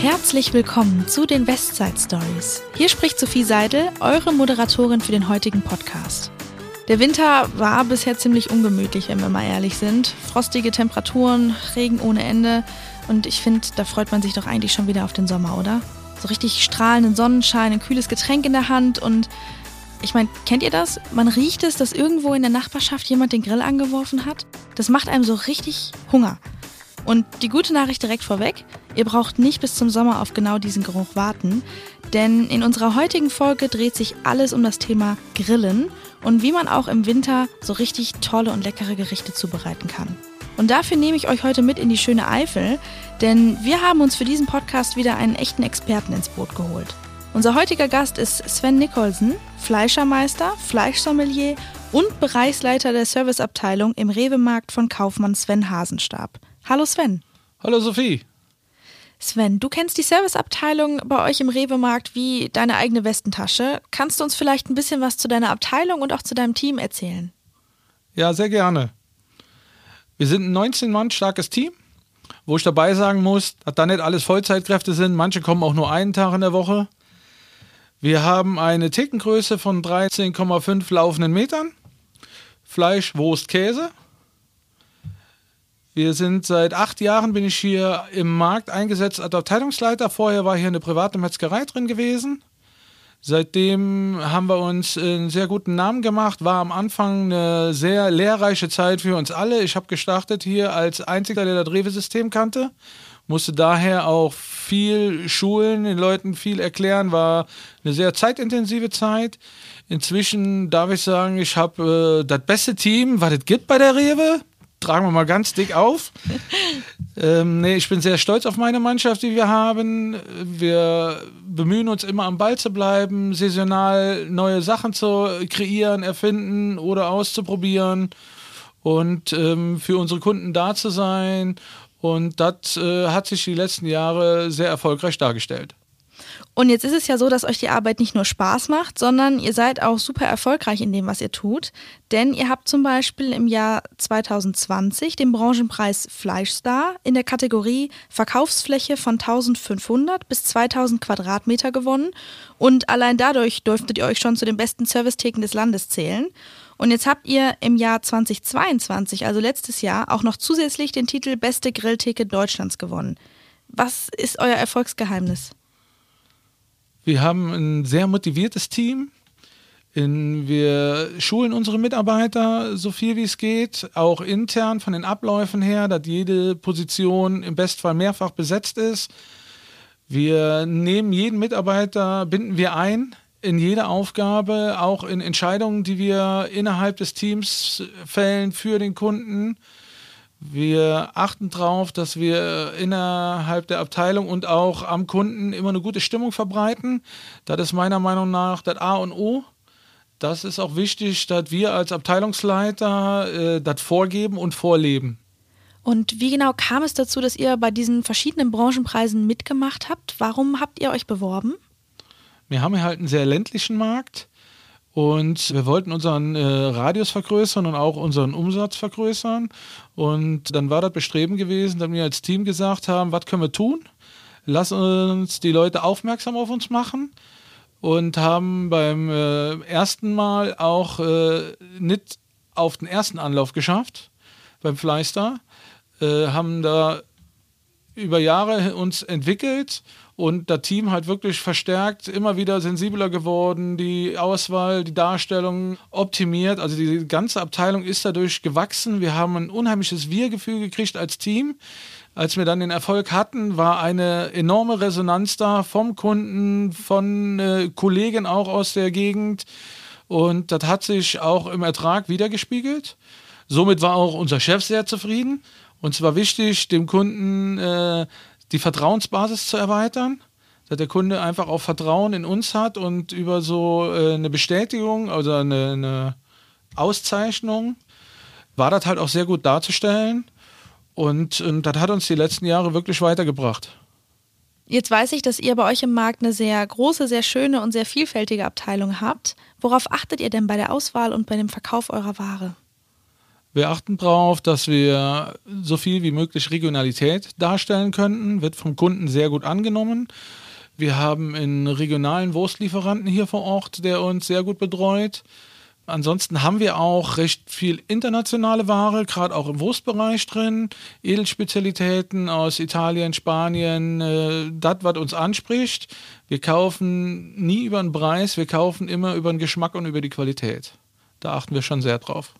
Herzlich willkommen zu den Westside Stories. Hier spricht Sophie Seidel, eure Moderatorin für den heutigen Podcast. Der Winter war bisher ziemlich ungemütlich, wenn wir mal ehrlich sind. Frostige Temperaturen, Regen ohne Ende. Und ich finde, da freut man sich doch eigentlich schon wieder auf den Sommer, oder? So richtig strahlenden Sonnenschein, ein kühles Getränk in der Hand und ich meine, kennt ihr das? Man riecht es, dass irgendwo in der Nachbarschaft jemand den Grill angeworfen hat. Das macht einem so richtig Hunger. Und die gute Nachricht direkt vorweg, ihr braucht nicht bis zum Sommer auf genau diesen Geruch warten, denn in unserer heutigen Folge dreht sich alles um das Thema Grillen und wie man auch im Winter so richtig tolle und leckere Gerichte zubereiten kann. Und dafür nehme ich euch heute mit in die schöne Eifel, denn wir haben uns für diesen Podcast wieder einen echten Experten ins Boot geholt. Unser heutiger Gast ist Sven Nicholson, Fleischermeister, Fleischsommelier und Bereichsleiter der Serviceabteilung im Rewe-Markt von Kaufmann Sven Hasenstab. Hallo Sven. Hallo Sophie. Sven, du kennst die Serviceabteilung bei euch im Rewe-Markt wie deine eigene Westentasche. Kannst du uns vielleicht ein bisschen was zu deiner Abteilung und auch zu deinem Team erzählen? Ja, sehr gerne. Wir sind ein 19 Mann starkes Team, wo ich dabei sagen muss, dass da nicht alles Vollzeitkräfte sind. Manche kommen auch nur einen Tag in der Woche. Wir haben eine Theke von 13,5 laufenden Metern. Fleisch, Wurst, Käse. Wir sind seit acht Jahren bin ich hier im Markt eingesetzt als Abteilungsleiter. Vorher war hier eine private Metzgerei drin gewesen. Seitdem haben wir uns einen sehr guten Namen gemacht. War am Anfang eine sehr lehrreiche Zeit für uns alle. Ich habe gestartet hier als einziger, der das Rewe-System kannte musste daher auch viel schulen, den Leuten viel erklären, war eine sehr zeitintensive Zeit. Inzwischen darf ich sagen, ich habe äh, das beste Team, was es gibt bei der Rewe. Tragen wir mal ganz dick auf. ähm, nee, ich bin sehr stolz auf meine Mannschaft, die wir haben. Wir bemühen uns immer am Ball zu bleiben, saisonal neue Sachen zu kreieren, erfinden oder auszuprobieren und ähm, für unsere Kunden da zu sein und das äh, hat sich die letzten Jahre sehr erfolgreich dargestellt. Und jetzt ist es ja so, dass euch die Arbeit nicht nur Spaß macht, sondern ihr seid auch super erfolgreich in dem, was ihr tut. Denn ihr habt zum Beispiel im Jahr 2020 den Branchenpreis Fleischstar in der Kategorie Verkaufsfläche von 1500 bis 2000 Quadratmeter gewonnen. Und allein dadurch dürftet ihr euch schon zu den besten Servicetheken des Landes zählen. Und jetzt habt ihr im Jahr 2022, also letztes Jahr, auch noch zusätzlich den Titel Beste Grilltheke Deutschlands gewonnen. Was ist euer Erfolgsgeheimnis? Wir haben ein sehr motiviertes Team. wir schulen unsere Mitarbeiter so viel wie es geht, auch intern von den Abläufen her, dass jede Position im Bestfall mehrfach besetzt ist. Wir nehmen jeden Mitarbeiter, binden wir ein in jede Aufgabe, auch in Entscheidungen, die wir innerhalb des Teams fällen für den Kunden. Wir achten darauf, dass wir innerhalb der Abteilung und auch am Kunden immer eine gute Stimmung verbreiten. Das ist meiner Meinung nach das A und O. Das ist auch wichtig, dass wir als Abteilungsleiter äh, das vorgeben und vorleben. Und wie genau kam es dazu, dass ihr bei diesen verschiedenen Branchenpreisen mitgemacht habt? Warum habt ihr euch beworben? Wir haben hier halt einen sehr ländlichen Markt und wir wollten unseren äh, Radius vergrößern und auch unseren Umsatz vergrößern. Und dann war das Bestreben gewesen, dass wir als Team gesagt haben, was können wir tun? Lass uns die Leute aufmerksam auf uns machen und haben beim äh, ersten Mal auch äh, nicht auf den ersten Anlauf geschafft beim Fleister, äh, haben da über Jahre uns entwickelt und das Team halt wirklich verstärkt, immer wieder sensibler geworden, die Auswahl, die Darstellung optimiert. Also die ganze Abteilung ist dadurch gewachsen. Wir haben ein unheimliches Wir-Gefühl gekriegt als Team. Als wir dann den Erfolg hatten, war eine enorme Resonanz da vom Kunden, von äh, Kollegen auch aus der Gegend. Und das hat sich auch im Ertrag wiedergespiegelt. Somit war auch unser Chef sehr zufrieden. Und es war wichtig, dem Kunden äh, die Vertrauensbasis zu erweitern, dass der Kunde einfach auch Vertrauen in uns hat und über so äh, eine Bestätigung, also eine, eine Auszeichnung, war das halt auch sehr gut darzustellen. Und, und das hat uns die letzten Jahre wirklich weitergebracht. Jetzt weiß ich, dass ihr bei euch im Markt eine sehr große, sehr schöne und sehr vielfältige Abteilung habt. Worauf achtet ihr denn bei der Auswahl und bei dem Verkauf eurer Ware? Wir achten darauf, dass wir so viel wie möglich Regionalität darstellen könnten, wird vom Kunden sehr gut angenommen. Wir haben einen regionalen Wurstlieferanten hier vor Ort, der uns sehr gut betreut. Ansonsten haben wir auch recht viel internationale Ware, gerade auch im Wurstbereich drin. Edelspezialitäten aus Italien, Spanien, äh, das, was uns anspricht. Wir kaufen nie über den Preis, wir kaufen immer über den Geschmack und über die Qualität. Da achten wir schon sehr drauf.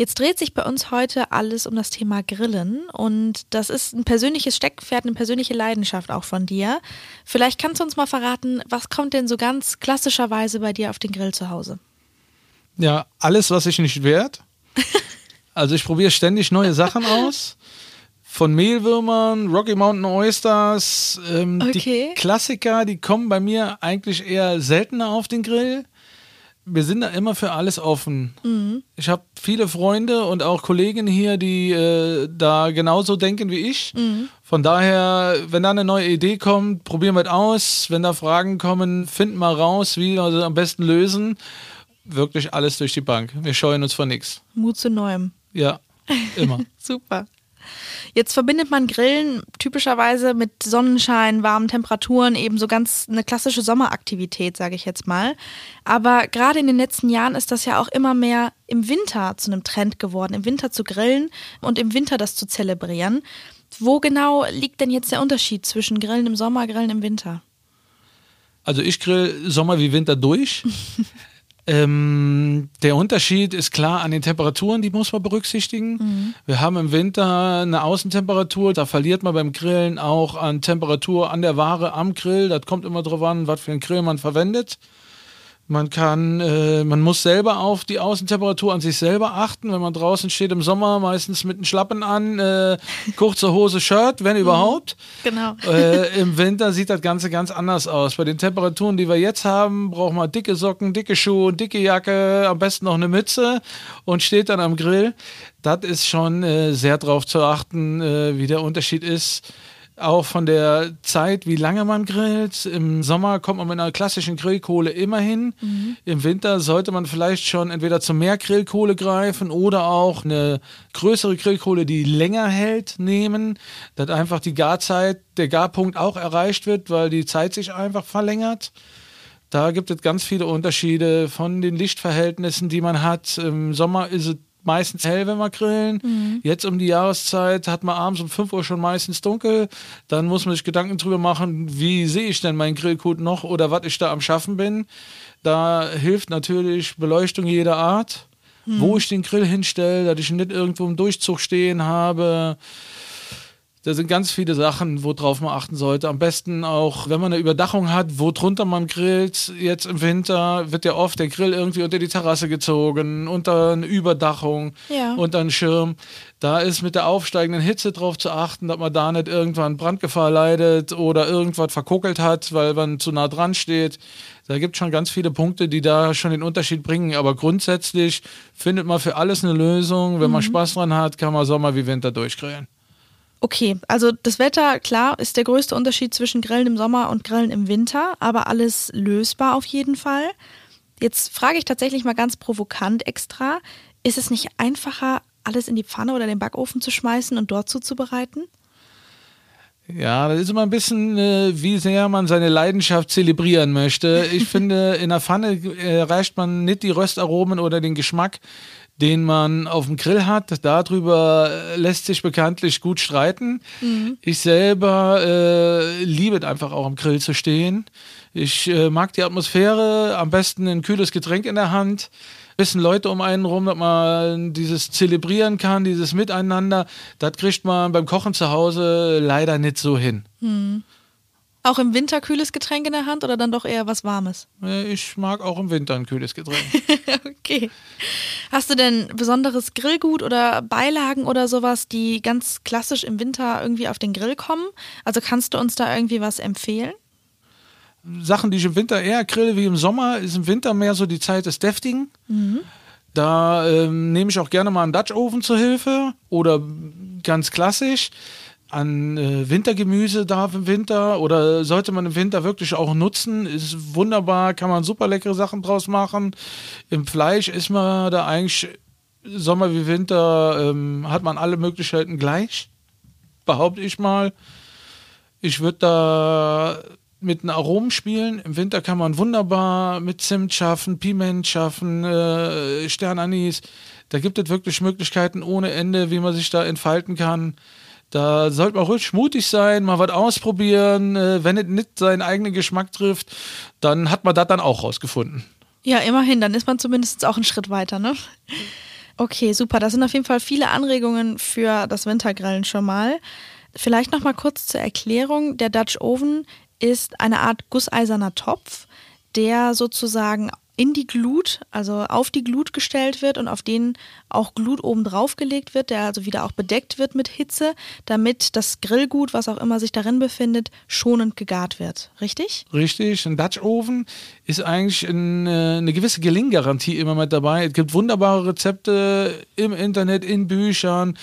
Jetzt dreht sich bei uns heute alles um das Thema Grillen und das ist ein persönliches Steckpferd, eine persönliche Leidenschaft auch von dir. Vielleicht kannst du uns mal verraten, was kommt denn so ganz klassischerweise bei dir auf den Grill zu Hause? Ja, alles, was ich nicht wert. Also ich probiere ständig neue Sachen aus. Von Mehlwürmern, Rocky Mountain Oysters, ähm, Okay. die Klassiker, die kommen bei mir eigentlich eher seltener auf den Grill. Wir sind da immer für alles offen. Mhm. Ich habe viele Freunde und auch Kollegen hier, die äh, da genauso denken wie ich. Mhm. Von daher, wenn da eine neue Idee kommt, probieren wir es aus. Wenn da Fragen kommen, finden wir raus, wie wir sie am besten lösen. Wirklich alles durch die Bank. Wir scheuen uns vor nichts. Mut zu Neuem. Ja, immer. Super. Jetzt verbindet man Grillen typischerweise mit Sonnenschein, warmen Temperaturen, eben so ganz eine klassische Sommeraktivität, sage ich jetzt mal. Aber gerade in den letzten Jahren ist das ja auch immer mehr im Winter zu einem Trend geworden, im Winter zu grillen und im Winter das zu zelebrieren. Wo genau liegt denn jetzt der Unterschied zwischen Grillen im Sommer, Grillen im Winter? Also ich grill Sommer wie Winter durch. ähm, der Unterschied ist klar an den Temperaturen, die muss man berücksichtigen. Wir haben im Winter eine Außentemperatur, da verliert man beim Grillen auch an Temperatur an der Ware am Grill. Das kommt immer drauf an, was für einen Grill man verwendet. Man kann, äh, man muss selber auf die Außentemperatur an sich selber achten. Wenn man draußen steht im Sommer, meistens mit einem Schlappen an, äh, kurze Hose, Shirt, wenn überhaupt. Genau. Äh, Im Winter sieht das Ganze ganz anders aus. Bei den Temperaturen, die wir jetzt haben, braucht man dicke Socken, dicke Schuhe, dicke Jacke, am besten noch eine Mütze und steht dann am Grill. Das ist schon äh, sehr drauf zu achten, äh, wie der Unterschied ist. Auch von der Zeit, wie lange man grillt. Im Sommer kommt man mit einer klassischen Grillkohle immer hin. Im Winter sollte man vielleicht schon entweder zu mehr Grillkohle greifen oder auch eine größere Grillkohle, die länger hält, nehmen. Dass einfach die Garzeit, der Garpunkt auch erreicht wird, weil die Zeit sich einfach verlängert. Da gibt es ganz viele Unterschiede von den Lichtverhältnissen, die man hat. Im Sommer ist es meistens hell, wenn wir grillen. Jetzt um die Jahreszeit hat man abends um 5 Uhr schon meistens dunkel. Dann muss man sich Gedanken drüber machen, wie sehe ich denn meinen Grillcode noch oder was ich da am Schaffen bin. Da hilft natürlich Beleuchtung jeder Art. Wo ich den Grill hinstelle, dass ich nicht irgendwo im Durchzug stehen habe. Da sind ganz viele Sachen, worauf man achten sollte. Am besten auch, wenn man eine Überdachung hat, wo drunter man grillt. Jetzt im Winter wird ja oft der Grill irgendwie unter die Terrasse gezogen, unter eine Überdachung, Ja. unter einen Schirm. Da ist mit der aufsteigenden Hitze drauf zu achten, dass man da nicht irgendwann Brandgefahr leidet oder irgendwas verkuckelt hat, weil man zu nah dran steht. Da gibt es schon ganz viele Punkte, die da schon den Unterschied bringen. Aber grundsätzlich findet man für alles eine Lösung. Wenn man Spaß dran hat, kann man Sommer wie Winter durchgrillen. Okay, also das Wetter, klar, ist der größte Unterschied zwischen Grillen im Sommer und Grillen im Winter, aber alles lösbar auf jeden Fall. Jetzt frage ich tatsächlich mal ganz provokant extra, ist es nicht einfacher, alles in die Pfanne oder den Backofen zu schmeißen und dort zuzubereiten? Ja, das ist immer ein bisschen, äh, wie sehr man seine Leidenschaft zelebrieren möchte. Ich finde, in der Pfanne äh, man nicht die Röstaromen oder den Geschmack, den man auf dem Grill hat. Darüber äh, lässt sich bekanntlich gut streiten. Ich selber äh, liebe es einfach auch am Grill zu stehen. Ich äh, mag die Atmosphäre, am besten ein kühles Getränk in der Hand bisschen Leute um einen rum, dass man dieses zelebrieren kann, dieses Miteinander, das kriegt man beim Kochen zu Hause leider nicht so hin. Auch im Winter kühles Getränk in der Hand oder dann doch eher was Warmes? Ich mag auch im Winter ein kühles Getränk. okay. Hast du denn besonderes Grillgut oder Beilagen oder sowas, die ganz klassisch im Winter irgendwie auf den Grill kommen? Also kannst du uns da irgendwie was empfehlen? Sachen, die ich im Winter eher grille wie im Sommer, ist im Winter mehr so die Zeit des Deftigen. Da ähm, nehme ich auch gerne mal einen Dutch Oven zur Hilfe oder ganz klassisch. An äh, Wintergemüse darf im Winter oder sollte man im Winter wirklich auch nutzen. Ist wunderbar, kann man super leckere Sachen draus machen. Im Fleisch ist man da eigentlich Sommer wie Winter ähm, hat man alle Möglichkeiten gleich, behaupte ich mal. Ich würde da mit einem Aromen spielen. Im Winter kann man wunderbar mit Zimt schaffen, Piment schaffen, äh, Sternanis. Da gibt es wirklich Möglichkeiten ohne Ende, wie man sich da entfalten kann. Da sollte man ruhig mutig sein, mal was ausprobieren. Äh, wenn es nicht seinen eigenen Geschmack trifft, dann hat man das dann auch rausgefunden. Ja, immerhin, dann ist man zumindest auch einen Schritt weiter, ne? Okay, super. Das sind auf jeden Fall viele Anregungen für das Wintergrillen schon mal. Vielleicht noch mal kurz zur Erklärung. Der Dutch Oven ist eine Art gusseiserner Topf, der sozusagen in die Glut, also auf die Glut gestellt wird und auf den auch Glut oben drauf gelegt wird, der also wieder auch bedeckt wird mit Hitze, damit das Grillgut, was auch immer sich darin befindet, schonend gegart wird. Richtig? Richtig. Ein Dutch Oven ist eigentlich ein, äh, eine gewisse Gelinggarantie immer mit dabei. Es gibt wunderbare Rezepte im Internet, in Büchern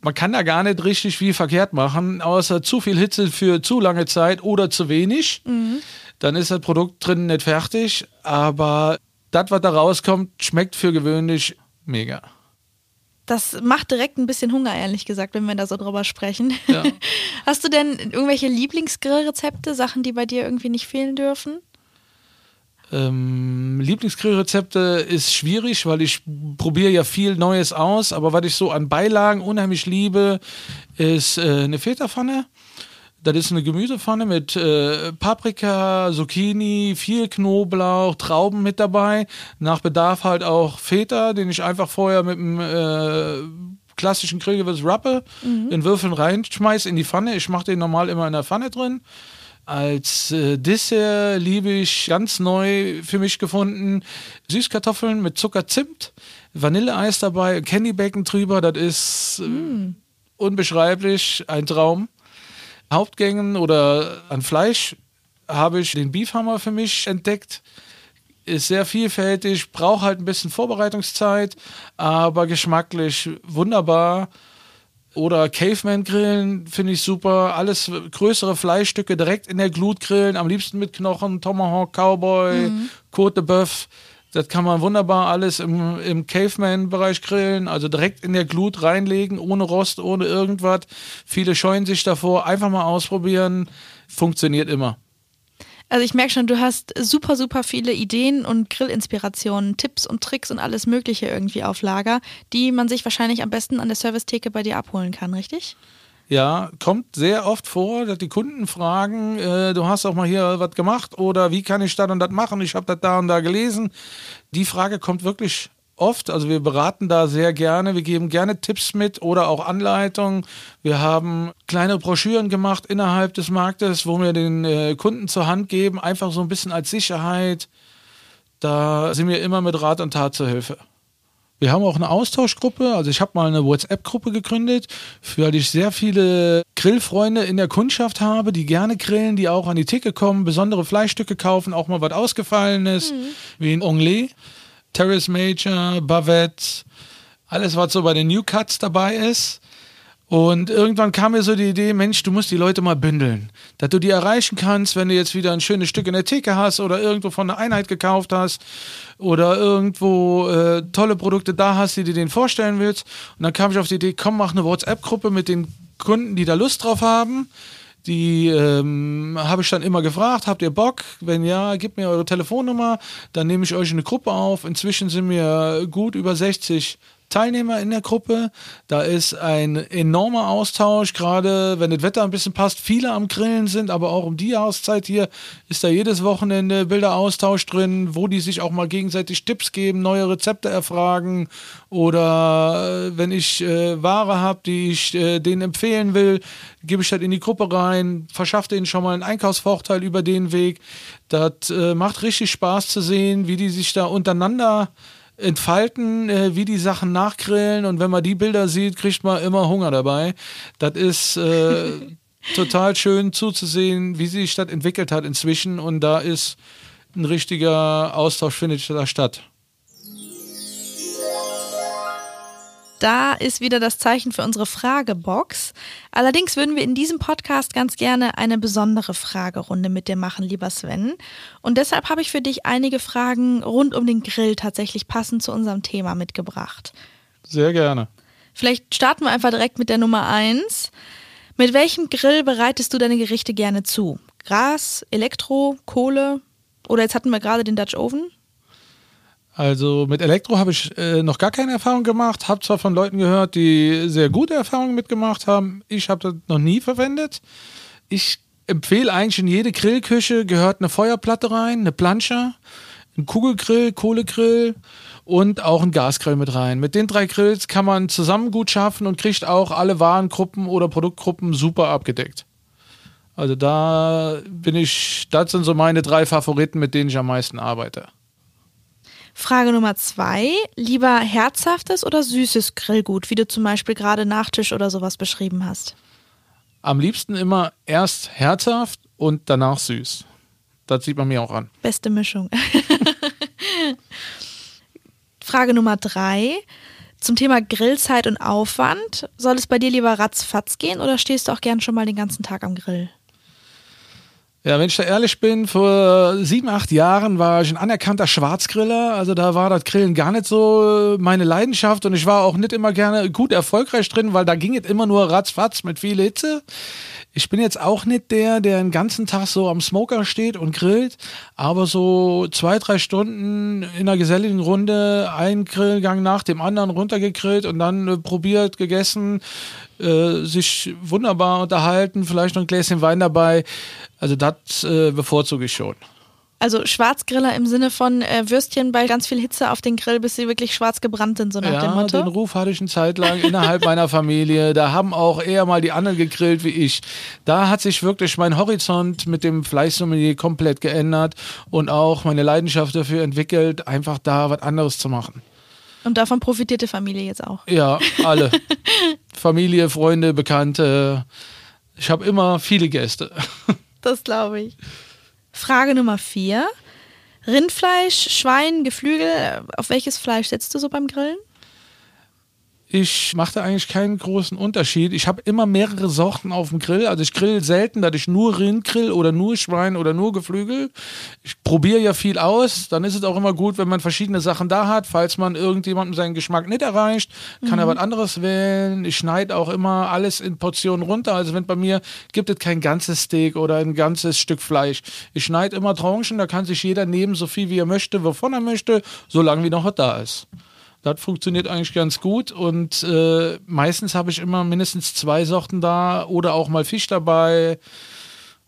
man kann da gar nicht richtig viel verkehrt machen, außer zu viel Hitze für zu lange Zeit oder zu wenig. Mhm dann ist das Produkt drin nicht fertig, aber das, was da rauskommt, schmeckt für gewöhnlich mega. Das macht direkt ein bisschen Hunger, ehrlich gesagt, wenn wir da so drüber sprechen. Ja. Hast du denn irgendwelche Lieblingsgrillrezepte, Sachen, die bei dir irgendwie nicht fehlen dürfen? Ähm, Lieblingsgrillrezepte ist schwierig, weil ich probiere ja viel Neues aus, aber was ich so an Beilagen unheimlich liebe, ist äh, eine Feta-Pfanne das ist eine Gemüsepfanne mit äh, Paprika, Zucchini, viel Knoblauch, Trauben mit dabei. Nach Bedarf halt auch Feta, den ich einfach vorher mit einem äh, klassischen Grillgewürz rappe, mhm. in Würfeln reinschmeiße in die Pfanne. Ich mache den normal immer in der Pfanne drin. Als äh, Dessert liebe ich ganz neu für mich gefunden Süßkartoffeln mit Zucker, Zimt, Vanilleeis dabei, Candy Bacon drüber. Das ist äh, mm. unbeschreiblich, ein Traum. Hauptgängen oder an Fleisch habe ich den Beefhammer für mich entdeckt. Ist sehr vielfältig, braucht halt ein bisschen Vorbereitungszeit, aber geschmacklich wunderbar. Oder Caveman grillen finde ich super. Alles größere Fleischstücke direkt in der Glut grillen, am liebsten mit Knochen, Tomahawk, Cowboy, mhm. Côte de Boeuf. Das kann man wunderbar alles im, im Caveman-Bereich grillen, also direkt in der Glut reinlegen, ohne Rost, ohne irgendwas. Viele scheuen sich davor. Einfach mal ausprobieren. Funktioniert immer. Also ich merke schon, du hast super, super viele Ideen und Grillinspirationen, Tipps und Tricks und alles Mögliche irgendwie auf Lager, die man sich wahrscheinlich am besten an der Servicetheke bei dir abholen kann, richtig? Ja, kommt sehr oft vor, dass die Kunden fragen, äh, du hast auch mal hier was gemacht oder wie kann ich das und das machen? Ich habe das da und da gelesen. Die Frage kommt wirklich oft. Also wir beraten da sehr gerne. Wir geben gerne Tipps mit oder auch Anleitungen. Wir haben kleine Broschüren gemacht innerhalb des Marktes, wo wir den äh, Kunden zur Hand geben, einfach so ein bisschen als Sicherheit. Da sind wir immer mit Rat und Tat zur Hilfe. Wir haben auch eine Austauschgruppe. Also ich habe mal eine WhatsApp-Gruppe gegründet, weil ich sehr viele Grillfreunde in der Kundschaft habe, die gerne grillen, die auch an die Theke kommen, besondere Fleischstücke kaufen, auch mal was ausgefallenes, mhm. wie ein Onglet, Terrace Major, Bavette, alles, was so bei den New Cuts dabei ist. Und irgendwann kam mir so die Idee, Mensch, du musst die Leute mal bündeln. Dass du die erreichen kannst, wenn du jetzt wieder ein schönes Stück in der Theke hast oder irgendwo von einer Einheit gekauft hast oder irgendwo äh, tolle Produkte da hast, die du denen vorstellen willst. Und dann kam ich auf die Idee, komm, mach eine WhatsApp-Gruppe mit den Kunden, die da Lust drauf haben. Die ähm, habe ich dann immer gefragt, habt ihr Bock? Wenn ja, gebt mir eure Telefonnummer, dann nehme ich euch in eine Gruppe auf. Inzwischen sind wir gut über 60 Teilnehmer in der Gruppe. Da ist ein enormer Austausch, gerade wenn das Wetter ein bisschen passt. Viele am Grillen sind, aber auch um die Jahreszeit hier ist da jedes Wochenende Bilderaustausch drin, wo die sich auch mal gegenseitig Tipps geben, neue Rezepte erfragen oder äh, wenn ich äh, Ware habe, die ich äh, denen empfehlen will, gebe ich das in die Gruppe rein, verschaffe denen schon mal einen Einkaufsvorteil über den Weg. Das äh, macht richtig Spaß zu sehen, wie die sich da untereinander entfalten, äh, wie die Sachen nachgrillen und wenn man die Bilder sieht, kriegt man immer Hunger dabei. Das ist äh, total schön zuzusehen, wie sich das entwickelt hat inzwischen und da ist ein richtiger Austausch findet da statt. Da ist wieder das Zeichen für unsere Fragebox. Allerdings würden wir in diesem Podcast ganz gerne eine besondere Fragerunde mit dir machen, lieber Sven. Und deshalb habe ich für dich einige Fragen rund um den Grill tatsächlich passend zu unserem Thema mitgebracht. Sehr gerne. Vielleicht starten wir einfach direkt mit der Nummer eins. Mit welchem Grill bereitest du deine Gerichte gerne zu? Gas, Elektro, Kohle oder jetzt hatten wir gerade den Dutch Oven? Also mit Elektro habe ich äh, noch gar keine Erfahrung gemacht. Habe zwar von Leuten gehört, die sehr gute Erfahrungen mitgemacht haben. Ich habe das noch nie verwendet. Ich empfehle eigentlich in jede Grillküche gehört eine Feuerplatte rein, eine Plancha, ein Kugelgrill, Kohlegrill und auch ein Gasgrill mit rein. Mit den drei Grills kann man zusammen gut schaffen und kriegt auch alle Warengruppen oder Produktgruppen super abgedeckt. Also da bin ich, das sind so meine drei Favoriten, mit denen ich am meisten arbeite. Frage Nummer zwei. Lieber herzhaftes oder süßes Grillgut, wie du zum Beispiel gerade Nachtisch oder sowas beschrieben hast? Am liebsten immer erst herzhaft und danach süß. Das sieht man mir auch an. Beste Mischung. Frage Nummer drei. Zum Thema Grillzeit und Aufwand. Soll es bei dir lieber ratzfatz gehen oder stehst du auch gern schon mal den ganzen Tag am Grill? Ja, wenn ich da ehrlich bin, vor sieben, acht Jahren war ich ein anerkannter Schwarzgriller. Also da war das Grillen gar nicht so meine Leidenschaft und ich war auch nicht immer gerne gut erfolgreich drin, weil da ging es immer nur ratzfatz mit viel Hitze. Ich bin jetzt auch nicht der, der den ganzen Tag so am Smoker steht und grillt, aber so zwei, drei Stunden in einer geselligen Runde ein Grillgang nach dem anderen runtergegrillt und dann äh, probiert, gegessen, äh, sich wunderbar unterhalten, vielleicht noch ein Gläschen Wein dabei. Also das äh, bevorzuge ich schon. Also Schwarzgriller im Sinne von äh, Würstchen bei ganz viel Hitze auf den Grill, bis sie wirklich schwarz gebrannt sind, so nach ja, dem Motto. den Ruf hatte ich eine Zeit lang innerhalb meiner Familie. Da haben auch eher mal die anderen gegrillt wie ich. Da hat sich wirklich mein Horizont mit dem Fleischsommelier komplett geändert und auch meine Leidenschaft dafür entwickelt, einfach da was anderes zu machen. Und davon profitiert die Familie jetzt auch. Ja, alle. Familie, Freunde, Bekannte. Ich habe immer viele Gäste. Das glaube ich. Frage Nummer vier. Rindfleisch, Schwein, Geflügel. Auf welches Fleisch setzt du so beim Grillen? Ich mache da eigentlich keinen großen Unterschied. Ich habe immer mehrere Sorten auf dem Grill. Also ich grill selten, dass ich nur Rind grill oder nur Schwein oder nur Geflügel. Ich probiere ja viel aus. Dann ist es auch immer gut, wenn man verschiedene Sachen da hat. Falls man irgendjemandem seinen Geschmack nicht erreicht, kann mhm. er was anderes wählen. Ich schneide auch immer alles in Portionen runter. Also wenn bei mir gibt es kein ganzes Steak oder ein ganzes Stück Fleisch. Ich schneide immer Tranchen, da kann sich jeder nehmen, so viel wie er möchte, wovon er möchte, solange wie noch was da ist. Das funktioniert eigentlich ganz gut und äh, meistens habe ich immer mindestens zwei Sorten da oder auch mal Fisch dabei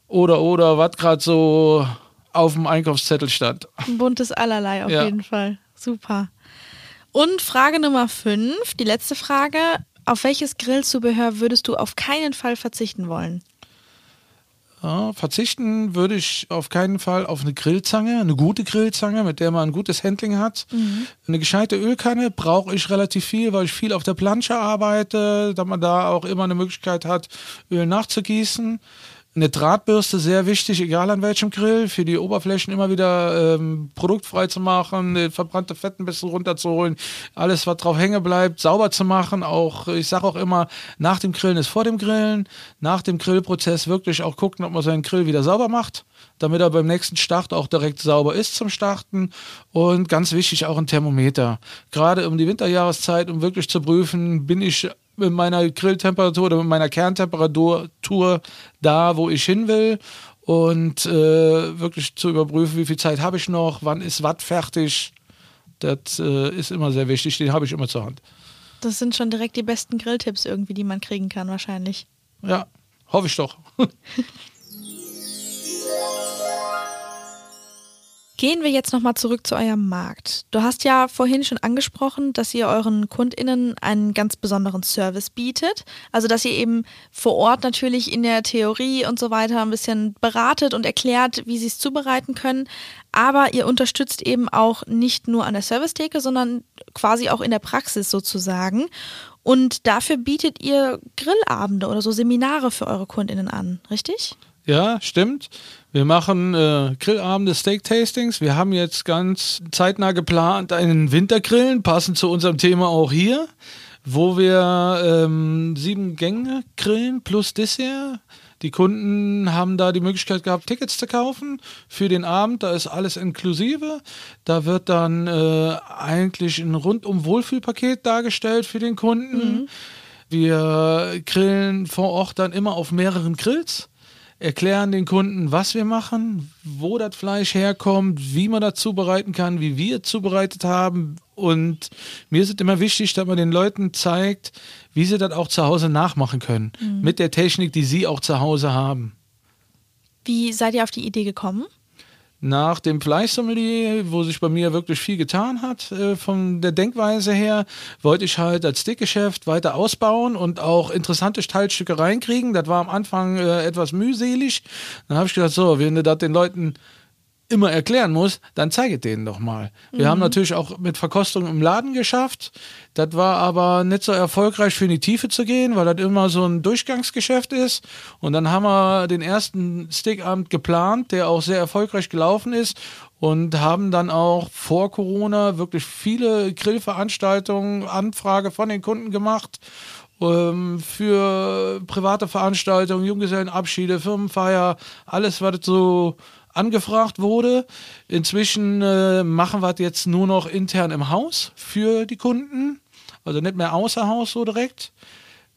oder oder was gerade so auf dem Einkaufszettel stand. Ein buntes Allerlei auf ja. jeden Fall. Super. Und Frage Nummer fünf, die letzte Frage. Auf welches Grillzubehör würdest du auf keinen Fall verzichten wollen? Ja, verzichten würde ich auf keinen Fall auf eine Grillzange, eine gute Grillzange, mit der man ein gutes Handling hat. Mhm. Eine gescheite Ölkanne brauche ich relativ viel, weil ich viel auf der Plansche arbeite, da man da auch immer eine Möglichkeit hat, Öl nachzugießen. Eine Drahtbürste sehr wichtig, egal an welchem Grill, für die Oberflächen immer wieder ähm, produktfrei zu machen, verbrannte Fett ein bisschen runterzuholen, alles, was drauf hängen bleibt, sauber zu machen. Auch, ich sage auch immer, nach dem Grillen ist vor dem Grillen, nach dem Grillprozess wirklich auch gucken, ob man seinen Grill wieder sauber macht, damit er beim nächsten Start auch direkt sauber ist zum Starten. Und ganz wichtig auch ein Thermometer. Gerade um die Winterjahreszeit, um wirklich zu prüfen, bin ich mit meiner Grilltemperatur oder mit meiner Kerntemperatur da, wo ich hin will und äh, wirklich zu überprüfen, wie viel Zeit habe ich noch, wann ist was fertig. Das äh, ist immer sehr wichtig, den habe ich immer zur Hand. Das sind schon direkt die besten Grilltipps irgendwie, die man kriegen kann, wahrscheinlich. Ja, hoffe ich doch. Gehen wir jetzt nochmal zurück zu eurem Markt. Du hast ja vorhin schon angesprochen, dass ihr euren KundInnen einen ganz besonderen Service bietet. Also, dass ihr eben vor Ort natürlich in der Theorie und so weiter ein bisschen beratet und erklärt, wie sie es zubereiten können. Aber ihr unterstützt eben auch nicht nur an der Servicetheke, sondern quasi auch in der Praxis sozusagen. Und dafür bietet ihr Grillabende oder so Seminare für eure KundInnen an, richtig? Ja, stimmt. Wir machen äh, Grillabende, Steak-Tastings. Wir haben jetzt ganz zeitnah geplant einen Wintergrillen, passend zu unserem Thema auch hier. wo wir ähm, sieben Gänge grillen plus Dessert. Die Kunden haben da die Möglichkeit gehabt, Tickets zu kaufen für den Abend. Da ist alles inklusive. Da wird dann äh, eigentlich ein rundum Wohlfühlpaket dargestellt für den Kunden. Mhm. Wir grillen vor Ort dann immer auf mehreren Grills erklären den Kunden, was wir machen, wo das Fleisch herkommt, wie man das zubereiten kann, wie wir es zubereitet haben. Und mir ist es immer wichtig, dass man den Leuten zeigt, wie sie das auch zu Hause nachmachen können. Mhm. Mit der Technik, die sie auch zu Hause haben. Wie seid ihr auf die Idee gekommen? Nach dem Fleischsommelier, wo sich bei mir wirklich viel getan hat, äh, von der Denkweise her, wollte ich halt als Stickgeschäft weiter ausbauen und auch interessante Teilstücke reinkriegen. Das war am Anfang äh, etwas mühselig. Dann habe ich gedacht, so, wenn du das den Leuten immer erklären muss, dann zeige denen doch mal. Wir mhm. haben natürlich auch mit Verkostung im Laden geschafft. Das war aber nicht so erfolgreich für in die Tiefe zu gehen, weil das immer so ein Durchgangsgeschäft ist. Und dann haben wir den ersten Stickabend geplant, der auch sehr erfolgreich gelaufen ist und haben dann auch vor Corona wirklich viele Grillveranstaltungen, Anfrage von den Kunden gemacht ähm, für private Veranstaltungen, Junggesellenabschiede, Firmenfeier, alles, was so angefragt wurde. Inzwischen äh, machen wir es jetzt nur noch intern im Haus für die Kunden, also nicht mehr außer Haus so direkt,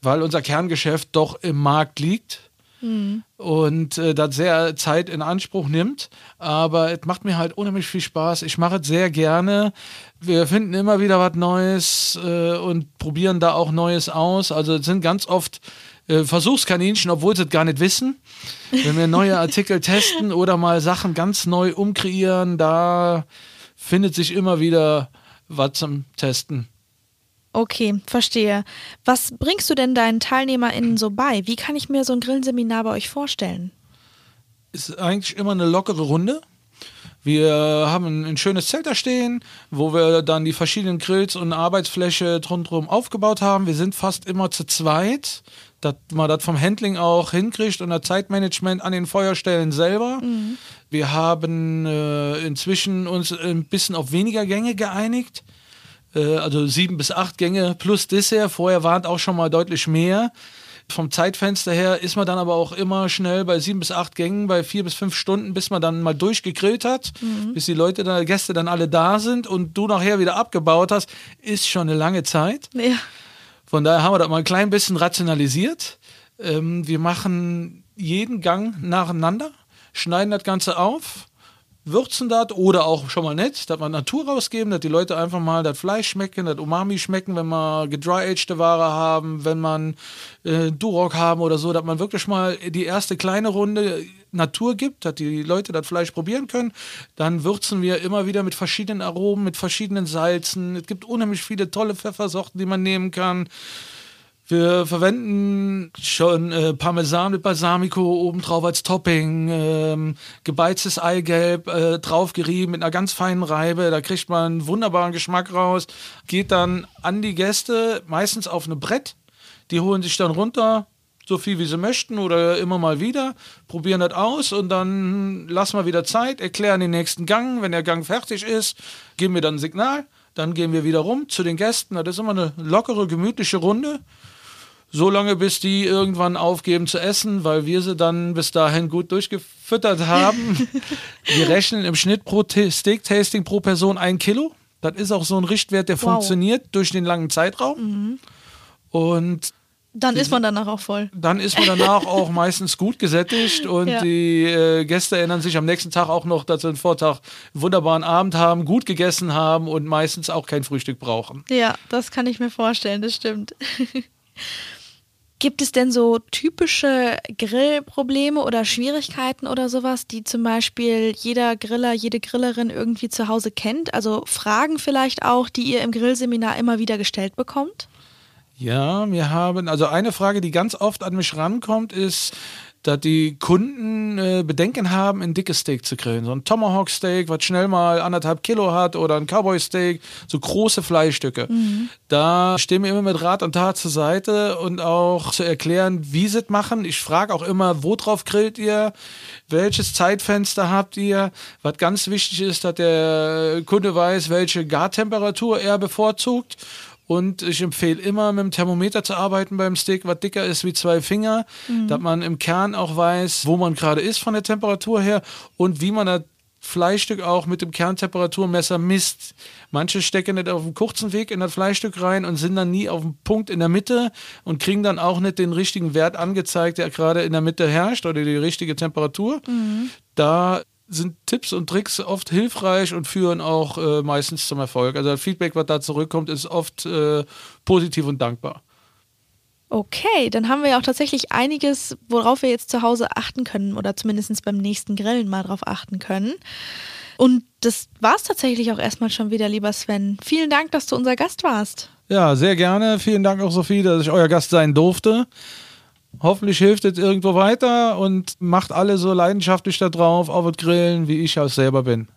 weil unser Kerngeschäft doch im Markt liegt. Mhm. Und äh, das sehr Zeit in Anspruch nimmt. Aber es macht mir halt unheimlich viel Spaß. Ich mache es sehr gerne. Wir finden immer wieder was Neues äh, und probieren da auch Neues aus. Also es sind ganz oft äh, Versuchskaninchen, obwohl sie es gar nicht wissen. Wenn wir neue Artikel testen oder mal Sachen ganz neu umkreieren, da findet sich immer wieder was zum Testen. Okay, verstehe. Was bringst du denn deinen TeilnehmerInnen so bei? Wie kann ich mir so ein Grillseminar bei euch vorstellen? Ist eigentlich immer eine lockere Runde. Wir haben ein schönes Zelt da stehen, wo wir dann die verschiedenen Grills und Arbeitsfläche rundherum aufgebaut haben. Wir sind fast immer zu zweit dass man das vom Handling auch hinkriegt und das Zeitmanagement an den Feuerstellen selber. Mhm. Wir haben äh, inzwischen uns ein bisschen auf weniger Gänge geeinigt. Äh, also sieben bis acht Gänge plus Dessert. Vorher waren es auch schon mal deutlich mehr. Vom Zeitfenster her ist man dann aber auch immer schnell bei sieben bis acht Gängen, bei vier bis fünf Stunden, bis man dann mal durchgegrillt hat, mhm. bis die Leute, dann, Gäste dann alle da sind und du nachher wieder abgebaut hast, ist schon eine lange Zeit. Ja. Von daher haben wir das mal ein klein bisschen rationalisiert. Ähm, wir machen jeden Gang nacheinander, schneiden das Ganze auf, würzen das oder auch schon mal nett, dass wir Natur rausgeben, dass die Leute einfach mal das Fleisch schmecken, das Umami schmecken, wenn wir gedry-aged Ware haben, wenn man äh, Duroc haben oder so, dass man wirklich mal die erste kleine Runde Natur gibt, dass die Leute das Fleisch probieren können. Dann würzen wir immer wieder mit verschiedenen Aromen, mit verschiedenen Salzen. Es gibt unheimlich viele tolle Pfeffersorten, die man nehmen kann. Wir verwenden schon äh, Parmesan mit Balsamico obendrauf als Topping, ähm, gebeiztes Eigelb äh, draufgerieben mit einer ganz feinen Reibe. Da kriegt man einen wunderbaren Geschmack raus. Geht dann an die Gäste, meistens auf ein Brett. Die holen sich dann runter, so viel wie sie möchten oder immer mal wieder, probieren das aus und dann lassen wir wieder Zeit, erklären den nächsten Gang. Wenn der Gang fertig ist, geben wir dann ein Signal. Dann gehen wir wieder rum zu den Gästen. Das ist immer eine lockere, gemütliche Runde so lange, bis die irgendwann aufgeben zu essen, weil wir sie dann bis dahin gut durchgefüttert haben. wir rechnen im Schnitt pro Steak-Tasting pro Person ein Kilo. Das ist auch so ein Richtwert, der wow. funktioniert durch den langen Zeitraum. Mhm. Und dann ist man danach auch voll. Dann ist man danach auch meistens gut gesättigt und ja. die äh, Gäste erinnern sich am nächsten Tag auch noch, dass sie einen Vortag einen wunderbaren Abend haben, gut gegessen haben und meistens auch kein Frühstück brauchen. Ja, das kann ich mir vorstellen, das stimmt. Gibt es denn so typische Grillprobleme oder Schwierigkeiten oder sowas, die zum Beispiel jeder Griller, jede Grillerin irgendwie zu Hause kennt? Also Fragen vielleicht auch, die ihr im Grillseminar immer wieder gestellt bekommt? Ja, wir haben, also eine Frage, die ganz oft an mich rankommt, ist, dass die Kunden äh, Bedenken haben, ein dickes Steak zu grillen. So ein Tomahawk Steak, was schnell mal anderthalb Kilo hat oder ein Cowboy Steak, so große Fleischstücke. Mhm. Da stehen wir immer mit Rat und Tat zur Seite und auch zu erklären, wie sie es machen. Ich frage auch immer, wo drauf grillt ihr? Welches Zeitfenster habt ihr? Was ganz wichtig ist, dass der Kunde weiß, welche Gartemperatur er bevorzugt Und ich empfehle immer, mit dem Thermometer zu arbeiten beim Steak, was dicker ist wie zwei Finger, mhm. dass man im Kern auch weiß, wo man gerade ist von der Temperatur her und wie man das Fleischstück auch mit dem Kerntemperaturmesser misst. Manche stecken nicht auf dem kurzen Weg in das Fleischstück rein und sind dann nie auf dem Punkt in der Mitte und kriegen dann auch nicht den richtigen Wert angezeigt, der gerade in der Mitte herrscht oder die richtige Temperatur. Mhm. Da sind Tipps und Tricks oft hilfreich und führen auch äh, meistens zum Erfolg. Also das Feedback, was da zurückkommt, ist oft äh, positiv und dankbar. Okay, dann haben wir ja auch tatsächlich einiges, worauf wir jetzt zu Hause achten können oder zumindest beim nächsten Grillen mal drauf achten können. Und das war es tatsächlich auch erstmal schon wieder, lieber Sven. Vielen Dank, dass du unser Gast warst. Ja, sehr gerne. Vielen Dank auch, Sophie, dass ich euer Gast sein durfte. Hoffentlich hilft es irgendwo weiter und macht alle so leidenschaftlich da drauf, auf das Grillen, wie ich auch selber bin.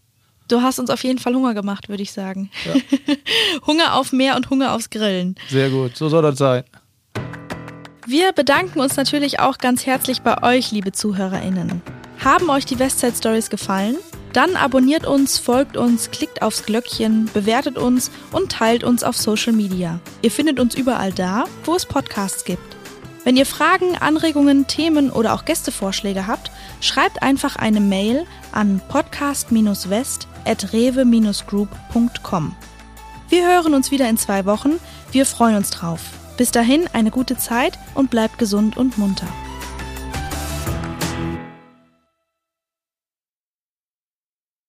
Du hast uns auf jeden Fall Hunger gemacht, würde ich sagen. Ja. Hunger auf mehr und Hunger aufs Grillen. Sehr gut, so soll das sein. Wir bedanken uns natürlich auch ganz herzlich bei euch, liebe ZuhörerInnen. Haben euch die Westside Stories gefallen? Dann abonniert uns, folgt uns, klickt aufs Glöckchen, bewertet uns und teilt uns auf Social Media. Ihr findet uns überall da, wo es Podcasts gibt. Wenn ihr Fragen, Anregungen, Themen oder auch Gästevorschläge habt, schreibt einfach eine Mail an podcast-west.rewe-group.com. Wir hören uns wieder in zwei Wochen. Wir freuen uns drauf. Bis dahin eine gute Zeit und bleibt gesund und munter.